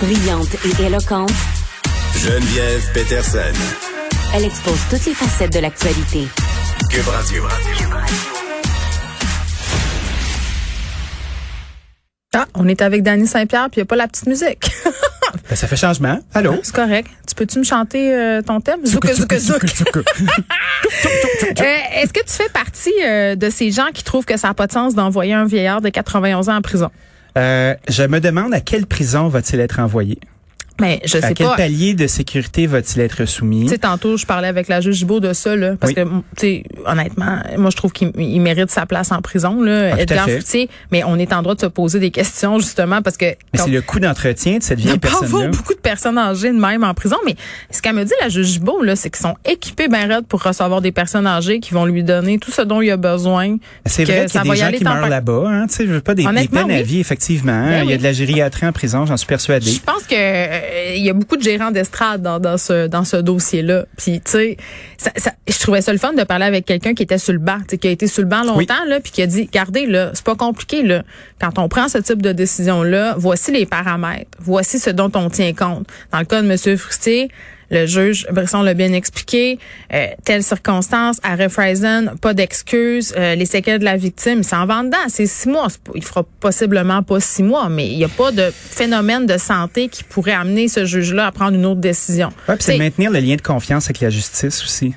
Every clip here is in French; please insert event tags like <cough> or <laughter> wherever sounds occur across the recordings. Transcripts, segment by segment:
Brillante et éloquente, Geneviève Peterson. elle expose toutes les facettes de l'actualité. Cube Radio. Ah, on est avec Danny Saint-Pierre, puis il n'y a pas la petite musique. <laughs> Ben, ça fait changement. Allô? C'est correct. Tu peux-tu me chanter euh, ton thème? Zouk, zouk, zouk. <laughs> Euh, Est-ce que tu fais partie euh, de ces gens qui trouvent que ça n'a pas de sens d'envoyer un vieillard de 91 ans en prison? Euh, je me demande à quelle prison va-t-il être envoyé? Mais je À sais quel pas. palier de sécurité va-t-il être soumis? Tu sais, tantôt, je parlais avec la juge Gibault de ça, là, parce Oui. que, tu sais, honnêtement, moi, je trouve qu'il il mérite sa place en prison, là, Ah, à Edgar fait. Fruitier, mais on est en droit de se poser des questions, justement, parce que... Mais c'est le coût d'entretien de cette Il n'y vieille a pas avoir personne-là. beaucoup de personnes âgées de même en prison, mais ce qu'elle me dit, la juge Gibault, là, c'est qu'ils sont équipés ben raides pour recevoir des personnes âgées qui vont lui donner tout ce dont il a besoin. C'est vrai qu'il y a des gens qui meurent là-bas. Hein? Tu sais, je veux pas des, des peines à vie, effectivement. Ben il y a de la gériatrie en prison, j'en suis persuadé. Je pense que euh, il y a beaucoup de gérants d'estrade dans, dans ce dans ce dossier-là. Puis tu sais, ça- ça- je trouvais ça le fun de parler avec quelqu'un qui était sur le banc, tu sais, qui a été sur le banc longtemps là, puis qui a dit, regardez là, c'est pas compliqué là. Quand on prend ce type de décision-là, voici les paramètres, voici ce dont on tient compte. Dans le cas de Monsieur Frustier. Le juge Brisson l'a bien expliqué. Euh, telle circonstance, arrêt Friesen, pas d'excuses. euh, les séquelles de la victime, il s'en va dedans. C'est six mois. Il fera possiblement pas six mois, mais il n'y a pas de phénomène de santé qui pourrait amener ce juge-là à prendre une autre décision. Ouais, c'est maintenir le lien de confiance avec la justice aussi.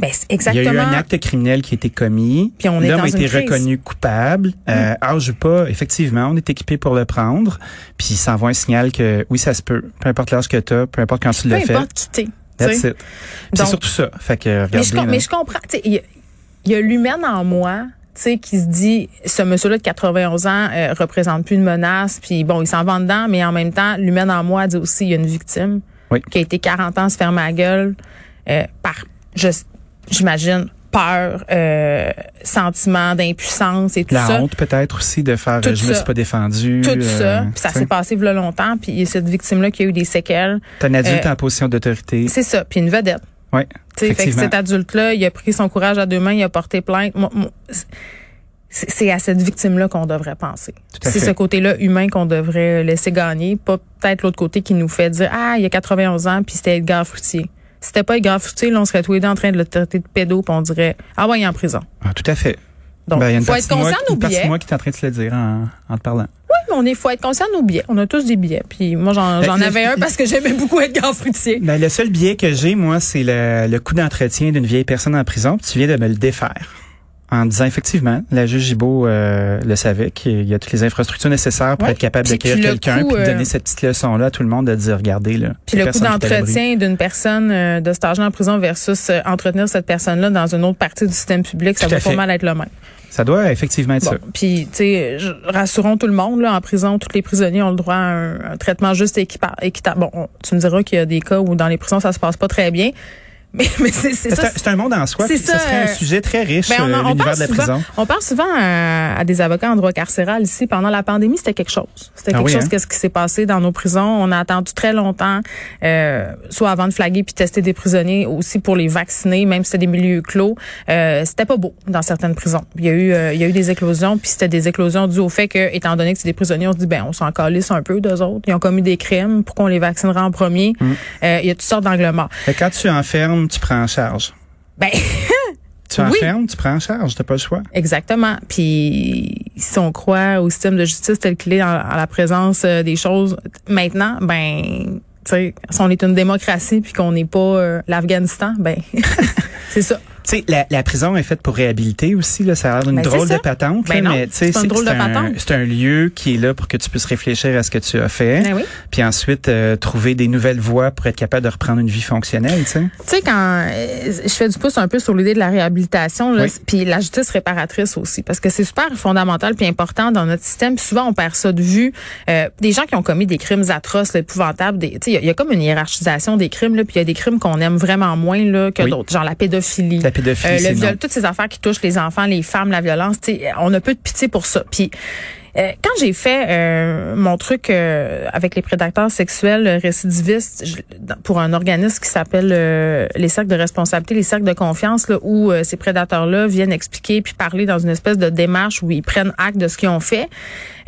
Ben c'est Il y exactement. a eu un acte criminel qui a été commis. Puis on est L'homme a été crise. Mm. reconnu coupable. Euh, âge ou pas, effectivement, on est équipé pour le prendre. Puis ça envoie un signal que oui, ça se peut. Peu importe l'âge que tu as, peu importe quand tu peu l'as fait. importe qui t'es. C'est surtout ça. Fait que Mais regarde je, bien, mais je comprends. Il y a, il y a l'humaine en moi. tu sais, qui se dit ce monsieur-là de 91 ans euh, représente plus une menace puis bon il s'en va dedans mais en même temps l'humaine en moi dit aussi il y a une victime Oui. qui a été 40 ans se fermer la gueule euh, par je- j'imagine peur euh, sentiment d'impuissance et tout La ça honte peut-être aussi de faire Tout euh, je me ça. suis pas défendu. tout euh, ça puis ça s'est passé là longtemps puis il y a cette victime là qui a eu des séquelles T'es un adulte euh, en position d'autorité. c'est ça puis une vedette Oui. Fait que cet adulte-là, il a pris son courage à deux mains, il a porté plainte. C'est à cette victime-là qu'on devrait penser. C'est ce côté-là humain qu'on devrait laisser gagner, pas peut-être l'autre côté qui nous fait dire ah il y a 91 ans puis c'était Edgar Fruitier. Si c'était pas Fruitier, là, on serait tous les deux en train de le traiter de pédo, puis on dirait ah ouais il est en prison. Ah, tout à fait. Donc Ben, il y a une faut être conscient de nos billets. moi qui est en train de se le dire en, en te parlant. Oui, mais on est faut être conscient de nos billets. On a tous des billets. Puis moi j'en Ben, j'en avais un parce que j'aimais beaucoup Edgar Fruitier. Ben, le seul billet que j'ai, moi, c'est le, le coût d'entretien d'une vieille personne en prison. Puis tu viens de me le défaire. En disant effectivement, la juge Gibault euh, le savait qu'il y a toutes les infrastructures nécessaires pour Ouais. être capable d'accueillir quelqu'un puis de euh, donner cette petite leçon-là à tout le monde de dire regardez là. Puis le coût personne d'entretien d'une personne euh, de âge-là en prison versus euh, entretenir cette personne-là dans une autre partie du système public, ça Tout va pas mal être le même. Ça doit effectivement être Bon, ça. puis tu sais, rassurons tout le monde là, en prison, tous les prisonniers ont le droit à un, un traitement juste et équitable. Bon, on- tu me diras qu'il y a des cas où dans les prisons ça se passe pas très bien, mais mais c'est ça. un, c'est un monde en soi. c'est ça, Ce serait un euh, sujet très riche, Ben, on, euh, on l'univers de la souvent, prison. on parle souvent à, à des avocats en droit carcéral ici. Pendant la pandémie, c'était quelque chose. C'était Ah quelque oui, chose. hein? Qu'est-ce qui s'est passé dans nos prisons On a attendu très longtemps, euh, soit avant de flaguer puis tester des prisonniers, aussi pour les vacciner, même si c'était des milieux clos. Euh, c'était pas beau dans certaines prisons. Il y a eu, euh, il y a eu des éclosions, puis c'était des éclosions dues au fait que, étant donné que c'est des prisonniers, on se dit ben on s'en calisse un peu d'eux autres. Ils ont commis des crimes, pourquoi on les vaccinera en premier Euh, Il y a toutes sortes d'angles morts. Quand tu enfermes, tu prends en charge. Ben <laughs> Tu enfermes, tu prends en charge, t'as pas le choix. Exactement. Puis si on croit au système de justice tel qu'il est en, la présence euh, des choses maintenant, ben tu sais, si on est une démocratie puis qu'on n'est pas euh, l'Afghanistan, ben <laughs> c'est ça. Tu sais, la, la, prison est faite pour réhabiliter aussi. Là, ça a l'air d'une ben, drôle de patente. Ben mais c'est un, c'est un lieu qui est là pour que tu puisses réfléchir à ce que tu as fait. Ben oui. Puis ensuite, euh, trouver des nouvelles voies pour être capable de reprendre une vie fonctionnelle. Tu sais, quand euh, je fais du pouce un peu sur l'idée de la réhabilitation, là, puis la justice réparatrice aussi, parce que c'est super fondamental puis important dans notre système. souvent, on perd ça de vue. Euh, des gens qui ont commis des crimes atroces, épouvantables. Tu sais, il y, a comme une hiérarchisation des crimes. Là, puis il y a des crimes qu'on aime vraiment moins là, que d'autres, genre la pédophilie. Euh, le viol, toutes ces affaires qui touchent les enfants, les femmes, la violence, on a peu de pitié pour ça. Puis euh, quand j'ai fait euh, mon truc avec les prédateurs sexuels récidivistes pour un organisme qui s'appelle les cercles de responsabilité, les cercles de confiance, là, où ces prédateurs-là viennent expliquer puis parler dans une espèce de démarche où ils prennent acte de ce qu'ils ont fait.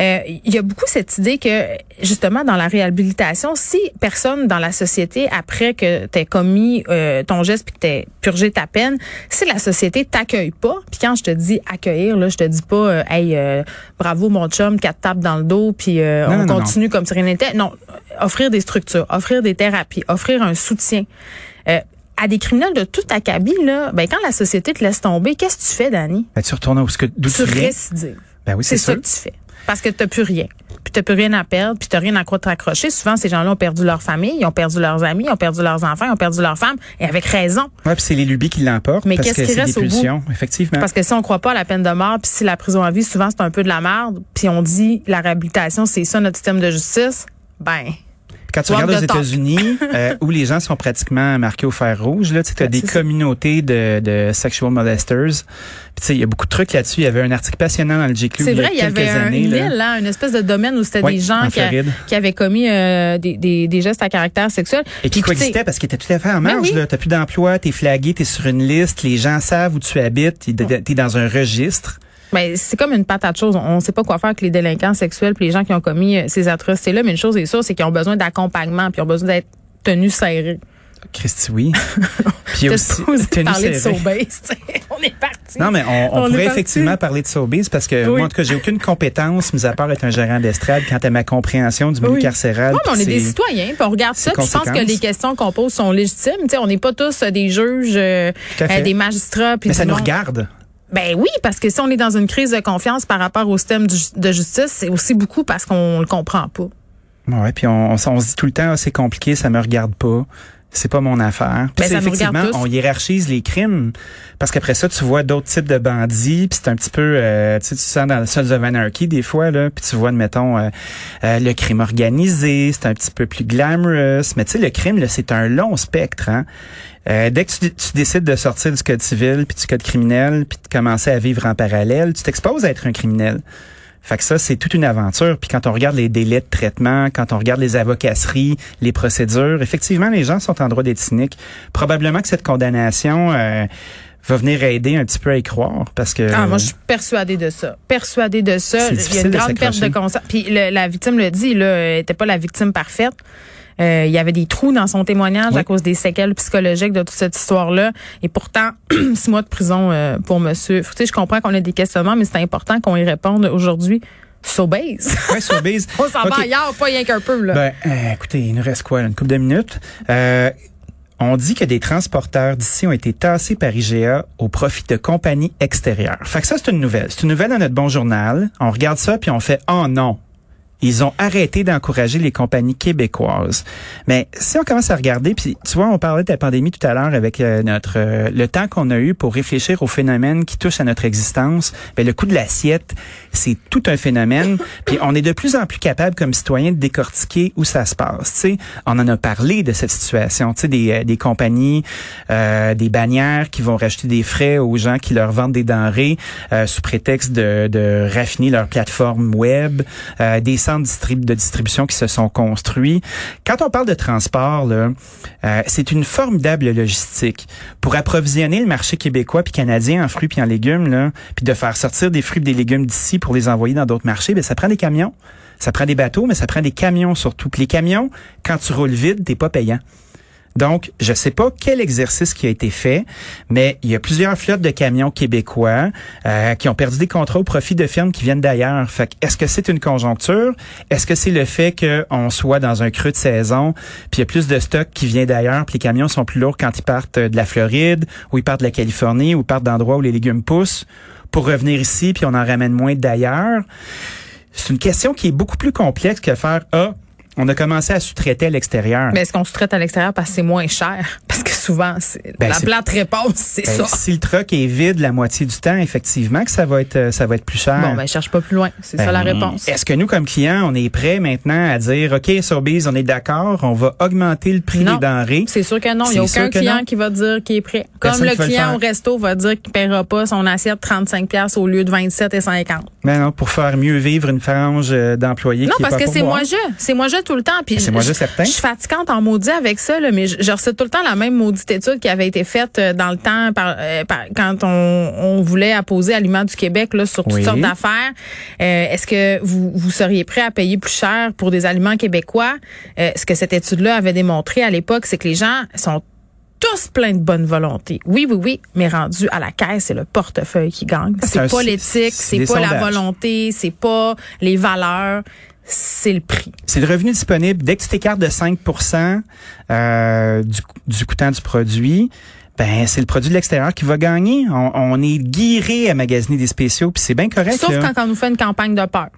Euh, il y a beaucoup cette idée que justement dans la réhabilitation, si personne dans la société après que tu commis euh, ton geste puis que tu purgé ta peine, si la société t'accueille pas, puis quand je te dis accueillir là, je te dis pas euh, hey bravo mon chum, quatre tapes dans le dos puis on continue comme si rien n'était. Non, offrir des structures, offrir des thérapies, offrir un soutien à des criminels de tout acabit, là, ben, quand la société te laisse tomber, qu'est-ce que tu fais, Dani? Ben, tu retournes que, d'où tu, tu Ben oui, c'est ça que tu fais parce que tu plus rien. Puis tu plus rien à perdre, puis tu rien à quoi te raccrocher. Souvent, ces gens-là ont perdu leur famille, ils ont perdu leurs amis, ils ont perdu leurs enfants, ils ont perdu leurs femmes, et avec raison. Oui, puis c'est les lubies qui l'emportent. Mais qu'est-ce qui reste au bout? Effectivement. Parce que si on croit pas à la peine de mort, puis si la prison à vie, souvent, c'est un peu de la merde, puis on dit la réhabilitation, c'est ça notre système de justice, ben quand tu regardes aux États-Unis, <laughs> euh, où les gens sont pratiquement marqués au fer rouge, là, tu as des communautés de, de sexual molesters. il y a beaucoup de trucs là-dessus. Il y avait un article passionnant dans le GQ C'est vrai, il y, avait un, une île, là, une espèce de domaine où c'était des gens qui, avaient commis euh, des, des, des, gestes à caractère sexuel. Et qui coexistaient parce qu'ils étaient tout à fait en marge. Tu n'as plus d'emploi, tu es flagué, tu es sur une liste, les gens savent où tu habites, tu es dans un registre. Mais c'est comme une patate chose. On ne sait pas quoi faire avec les délinquants sexuels puis les gens qui ont commis euh, ces atrocités-là. Mais une chose est sûre, c'est qu'ils ont besoin d'accompagnement puis ils ont besoin d'être tenus serrés. Christy, oui. <laughs> Puis aussi, parler de Sobeys, <laughs> on est parti. Non, mais on, pourrait effectivement parler de Sobeys parce que moi, en tout cas, j'ai aucune compétence, mis à part être un gérant d'estrade, quant à ma compréhension du milieu carcéral. Non, mais on est des citoyens, puis on regarde ça, puis je pense que les questions qu'on pose sont légitimes. sais, on n'est pas tous des juges, euh, euh, des magistrats. Mais ça nous regarde. Ben oui, parce que si on est dans une crise de confiance par rapport au système de justice, c'est aussi beaucoup parce qu'on le comprend pas. Ouais, puis on, se dit tout le temps, ah, c'est compliqué, ça me regarde pas c'est pas mon affaire. Puis ben, effectivement, on hiérarchise les crimes parce qu'après ça, tu vois d'autres types de bandits, puis c'est un petit peu, euh, tu sais, tu sens dans le Sons of Anarchy des fois là, puis tu vois, admettons, euh, euh, le crime organisé, c'est un petit peu plus glamorous, mais tu sais, le crime, là, c'est un long spectre. Hein? dès que tu, tu, décides de sortir du code civil puis du code criminel, puis de commencer à vivre en parallèle, tu t'exposes à être un criminel. Fait que ça, c'est toute une aventure. Puis quand on regarde les délais de traitement, quand on regarde les avocasseries, les procédures, effectivement, les gens sont en droit d'être cyniques. Probablement que cette condamnation euh, va venir aider un petit peu à y croire parce que ah moi je suis persuadée de ça. Persuadée de ça. Il y a une grande perte de conscience. Puis la victime le dit là elle était pas la victime parfaite euh, il y avait des trous dans son témoignage à cause des séquelles psychologiques de toute cette histoire-là. Et pourtant, <clears throat> six mois de prison euh, pour monsieur. Tu sais, je comprends qu'on a des questionnements, mais c'est important qu'on y réponde aujourd'hui. Sobase. <laughs> Oui, Sobase. On s'en va ailleurs, pas rien qu'un peu. Là. Ben, euh, écoutez, il nous reste quoi? Une couple de minutes? on dit que des transporteurs d'ici ont été tassés par IGA au profit de compagnies extérieures. Fait que ça, c'est une nouvelle. C'est une nouvelle dans notre bon journal. On regarde ça, puis on fait « Oh non! » ils ont arrêté d'encourager les compagnies québécoises. Mais si on commence à regarder, puis tu vois, on parlait de la pandémie tout à l'heure avec euh, notre euh, le temps qu'on a eu pour réfléchir aux phénomènes qui touchent à notre existence. Ben le coût de l'assiette, c'est tout un phénomène. <laughs> puis on est de plus en plus capable comme citoyens de décortiquer où ça se passe. Tu sais, on en a parlé de cette situation. Tu sais, des, euh, des compagnies, des bannières qui vont racheter des frais aux gens qui leur vendent des denrées sous prétexte de, de raffiner leur plateforme web, des de distribution qui se sont construits. Quand on parle de transport, euh, c'est une formidable logistique pour approvisionner le marché québécois puis canadien en fruits puis en légumes, là, puis de faire sortir des fruits et des légumes d'ici pour les envoyer dans d'autres marchés. Ben ça prend des camions, ça prend des bateaux, mais ça prend des camions surtout. Puis les camions, quand tu roules vide, t'es pas payant. Donc, je sais pas quel exercice qui a été fait, mais il y a plusieurs flottes de camions québécois euh, qui ont perdu des contrats au profit de firmes qui viennent d'ailleurs. Fait est-ce que c'est une conjoncture? Est-ce que c'est le fait qu'on soit dans un creux de saison, puis il y a plus de stock qui vient d'ailleurs, puis les camions sont plus lourds quand ils partent de la Floride, ou ils partent de la Californie, ou ils partent d'endroits où les légumes poussent, pour revenir ici, puis on en ramène moins d'ailleurs? C'est une question qui est beaucoup plus complexe que faire, ah, on a commencé à sous-traiter à l'extérieur. Mais est-ce qu'on sous-traite à l'extérieur parce que c'est moins cher? <laughs> Parce que souvent, Ben, la plate réponse, c'est Ben, ça. si le truck est vide la moitié du temps, effectivement que ça va être euh, ça va être plus cher. Bon, ben, cherche pas plus loin. C'est ça Ben, la réponse. Est-ce que nous, comme clients, on est prêts maintenant à dire, OK, Sobeys, on est d'accord, on va augmenter le prix Non. des denrées? C'est sûr que non. Il n'y a aucun client qui va dire qu'il est prêt. Comme Personne le client au resto va dire qu'il ne paiera pas son assiette 35 pièces au lieu de 27 et 50. Ben non, pour faire mieux vivre une frange euh, d'employés Non, qui est parce pas que c'est moi je, c'est moi je tout le temps. Puis C'est moi je je- certain. Je suis fatigante en maudit avec ça, là, mais je, je recite tout le temps la même maudite étude qui avait été faite euh, dans le temps par, euh, par- quand on, on voulait apposer Aliments du Québec là, sur toutes Oui. sortes d'affaires. Euh, Est-ce que vous, vous seriez prêt à payer plus cher pour des aliments québécois? Euh, ce que cette étude-là avait démontré à l'époque, c'est que les gens sont tous pleins de bonne volonté. Oui, oui, oui, mais rendu à la caisse, c'est le portefeuille qui gagne. C'est C'est pas l'éthique, c'est pas la volonté, c'est pas les valeurs, c'est le prix. C'est le revenu disponible. Dès que tu t'écartes de 5% euh, du, du coûtant du produit, ben c'est le produit de l'extérieur qui va gagner. On, on est guiré à magasiner des spéciaux, puis c'est bien correct. Sauf là. quand on nous fait une campagne de peur.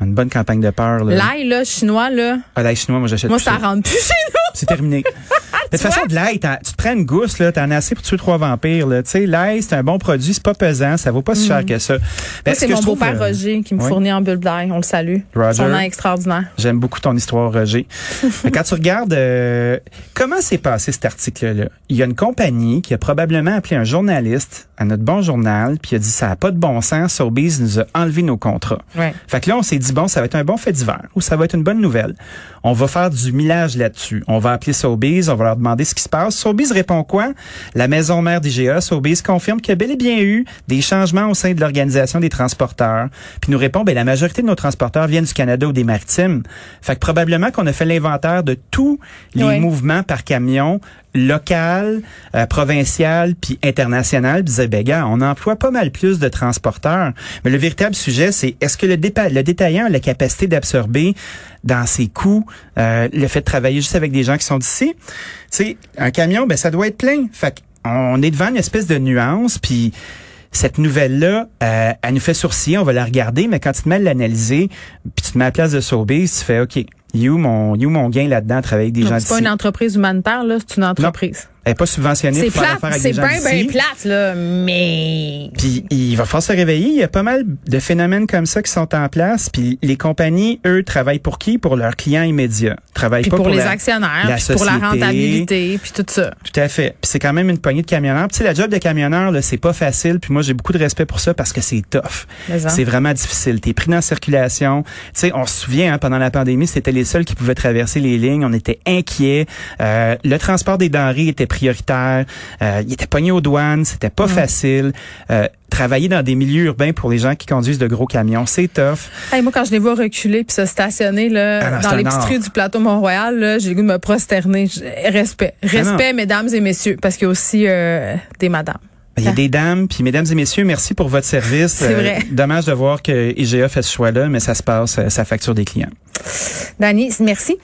Une bonne campagne de peur. Là. L'ail, là, chinois, là, Ah, l'ail chinois, moi j'achète moi, plus ça rentre plus chez nous. C'est terminé. <laughs> de toute façon, de l'ail, tu te prends une gousse, là, t'en as assez pour tuer trois vampires. Là. Tu sais, l'ail, c'est un bon produit, c'est pas pesant, ça vaut pas si cher que ça. Ben, ce c'est mon beau-père euh, Roger qui me oui. fournit en bulbe d'ail. On le salue. Roger. Son nom extraordinaire. J'aime beaucoup ton histoire, Roger. <laughs> Mais quand tu regardes euh, comment s'est passé cet article-là, il y a une compagnie qui a probablement appelé un journaliste à notre bon journal, puis a dit ça a pas de bon sens, Sobeys nous a enlevé nos contrats. Ouais. Fait que là, on s'est dit, bon, ça va être un bon fait divers ou ça va être une bonne nouvelle. On va faire du millage là-dessus. On va appeler Sobeys, on va leur demander ce qui se passe. Sobeys répond quoi? La maison mère d'IGA, Sobeys, confirme qu'il y a bel et bien eu des changements au sein de l'organisation des transporteurs. Puis nous répond, ben, la majorité de nos transporteurs viennent du Canada ou des maritimes. Fait que probablement qu'on a fait l'inventaire de tous les mouvements par camion local, euh, provincial, puis international. Puis disait, ben, on emploie pas mal plus de transporteurs. Mais le véritable sujet, c'est est-ce que le, détaillant a la capacité d'absorber dans ses coûts euh, le fait de travailler juste avec des gens qui sont d'ici? Tu un camion, ben, ça doit être plein. Fait on est devant une espèce de nuance, puis cette nouvelle-là, euh, elle nous fait sourciller, on va la regarder, mais quand tu te mets à l'analyser, tu te mets à la place de Sobeys, tu fais, OK, you mon, you mon gain là-dedans, travailler avec des Donc, gens C'est pas une entreprise humanitaire, là, c'est une entreprise. Elle n'est pas subventionnée C'est pour faire affaire plate, avec c'est des gens bien, bien plate, là, mais... Puis il va falloir se réveiller. Il y a pas mal de phénomènes comme ça qui sont en place. Puis les compagnies, eux, travaillent pour qui? Pour leurs clients immédiats. Travaillent Puis pas pour, pour, les la- actionnaires, la puis pour la société. rentabilité, puis tout ça. Tout à fait. Puis c'est quand même une poignée de camionneurs. Puis tu sais, la job de camionneur, là, c'est pas facile. Puis moi, j'ai beaucoup de respect pour ça parce que c'est tough. C'est vraiment difficile. T'es pris dans la circulation. Tu sais, on se souvient, hein, pendant la pandémie, c'était les seuls qui pouvaient traverser les lignes. On était inquiets. Euh, le transport des denrées était prioritaire. Euh, il était pogné aux douanes. C'était pas facile. Euh, travailler dans des milieux urbains pour les gens qui conduisent de gros camions, c'est tough. Hey, moi, quand je les vois reculer puis se stationner là, Ah non, dans les rues du plateau Mont-Royal, j'ai le goût de me prosterner. Respect. Ah. Respect, mesdames et messieurs, parce qu'il y a aussi euh, des madames. Il y a des dames, puis mesdames et messieurs, merci pour votre service. C'est vrai. dommage de voir que IGA fait ce choix-là, mais ça se passe, euh, ça facture des clients. Dani, merci.